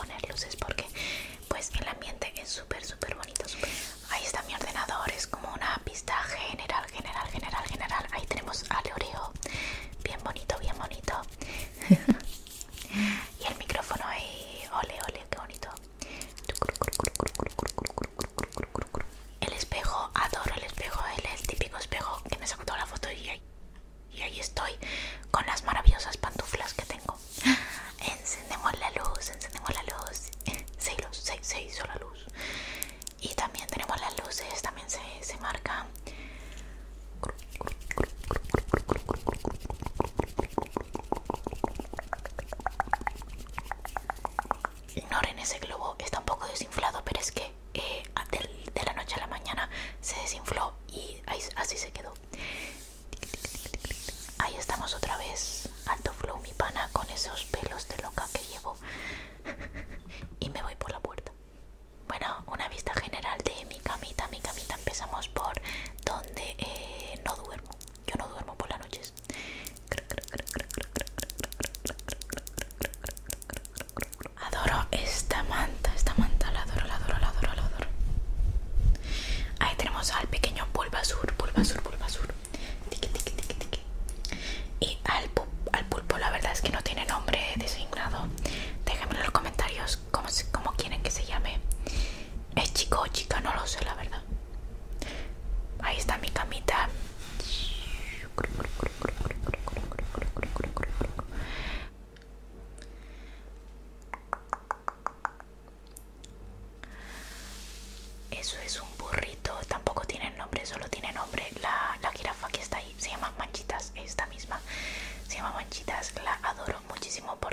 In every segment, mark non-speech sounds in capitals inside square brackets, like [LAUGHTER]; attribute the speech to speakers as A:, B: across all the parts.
A: poner luces por Conchitas, la adoro muchísimo por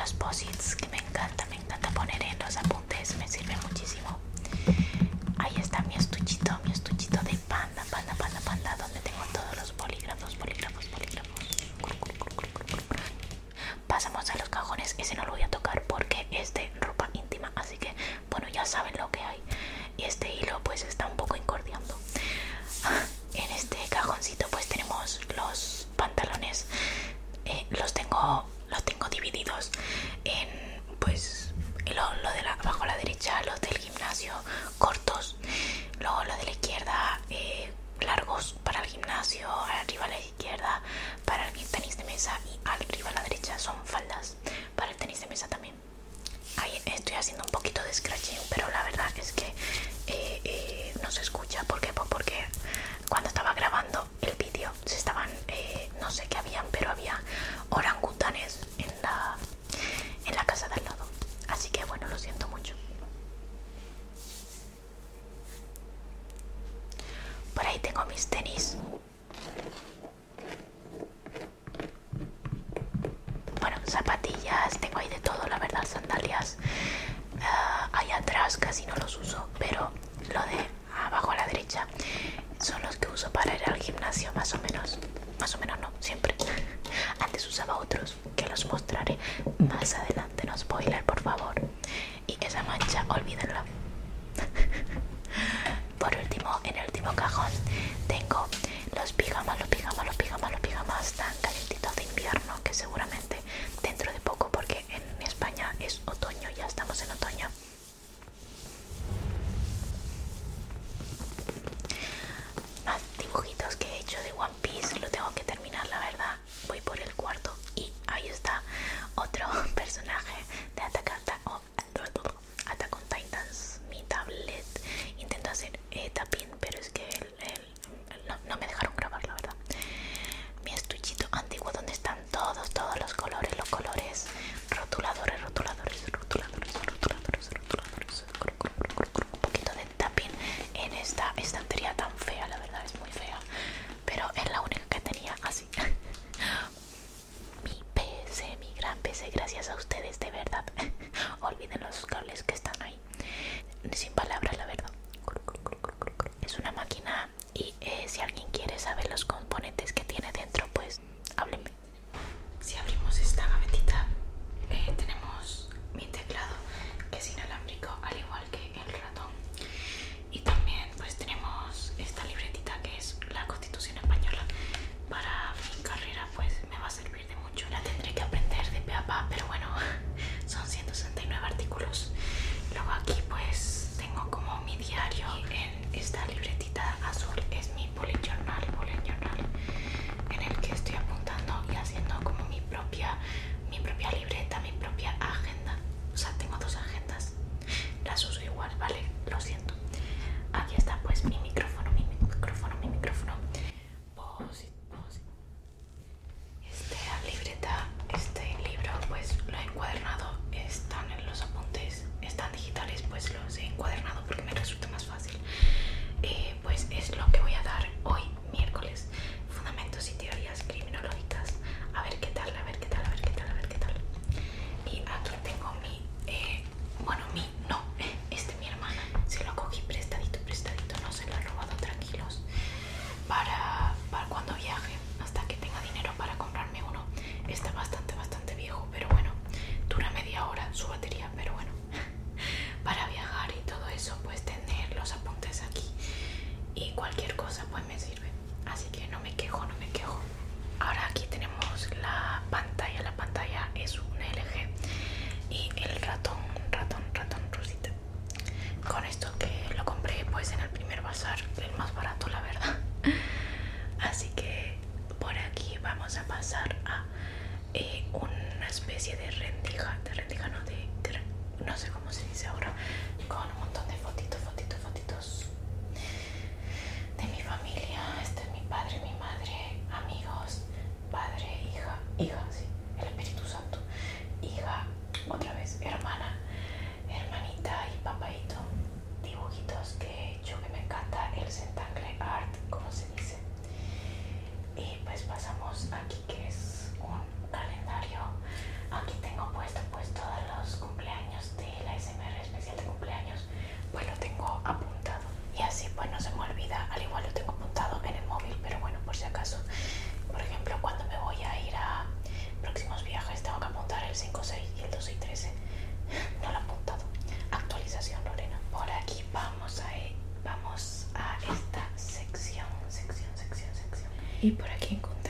A: los posits que me encanta, me encanta poner en los apuntes, me sirve muchísimo. Ahí está mi estuchito, mi estuchito de panda. zapatillas, tengo ahí de todo, la verdad, sandalias. Uh, ahí atrás casi no los uso, pero lo de abajo a la derecha son los que uso para ir al gimnasio, más o menos. Más o menos no, siempre. [LAUGHS] Antes usaba otros que los mostraré más adelante, no spoiler, por favor. Y esa mancha, olvídenla.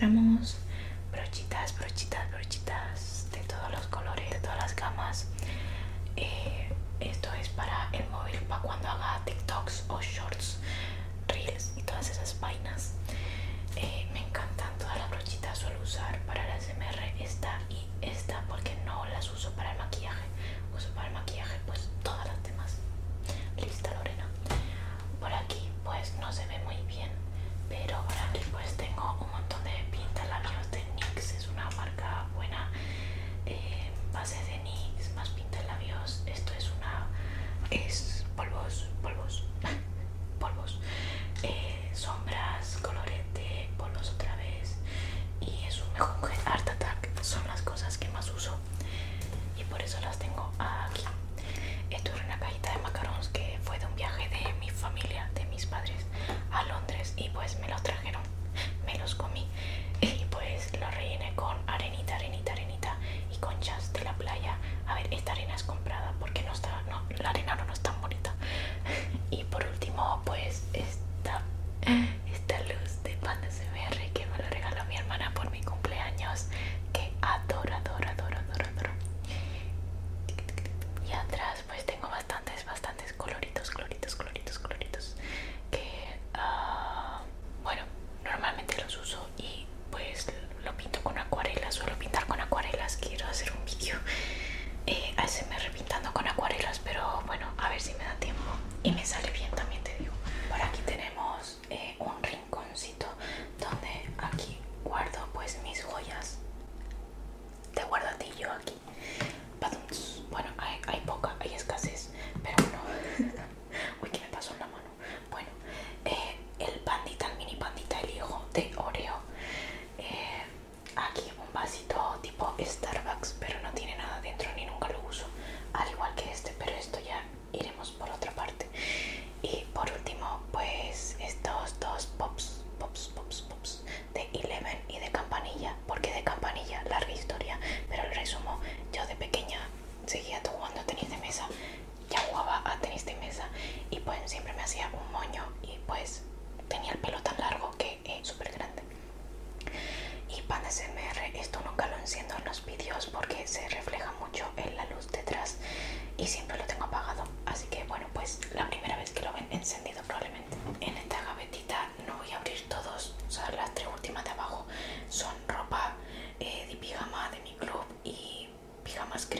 A: encontramos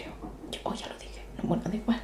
A: creo. Oh, ya lo dije. Bueno, da igual.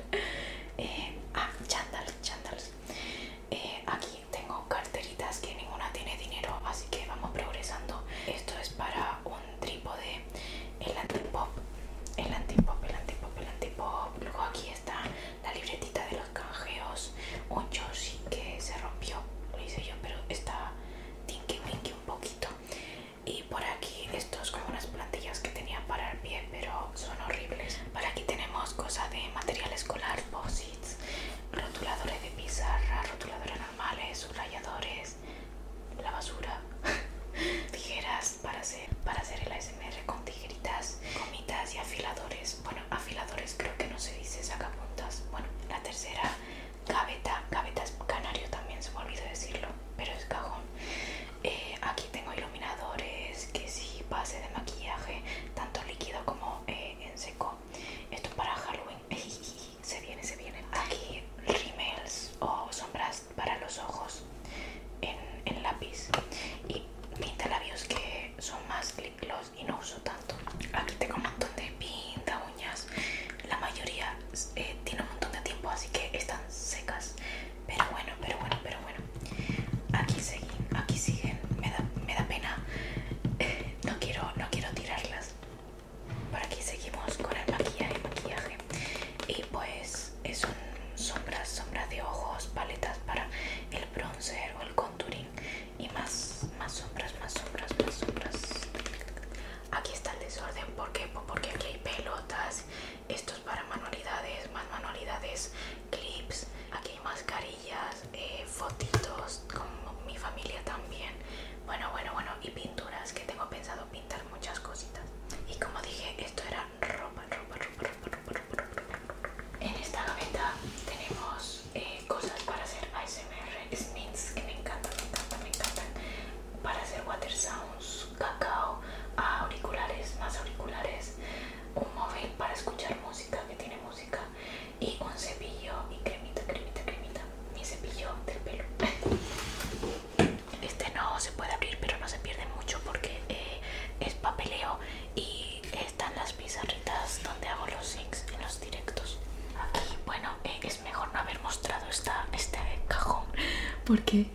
A: Porque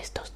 A: estos,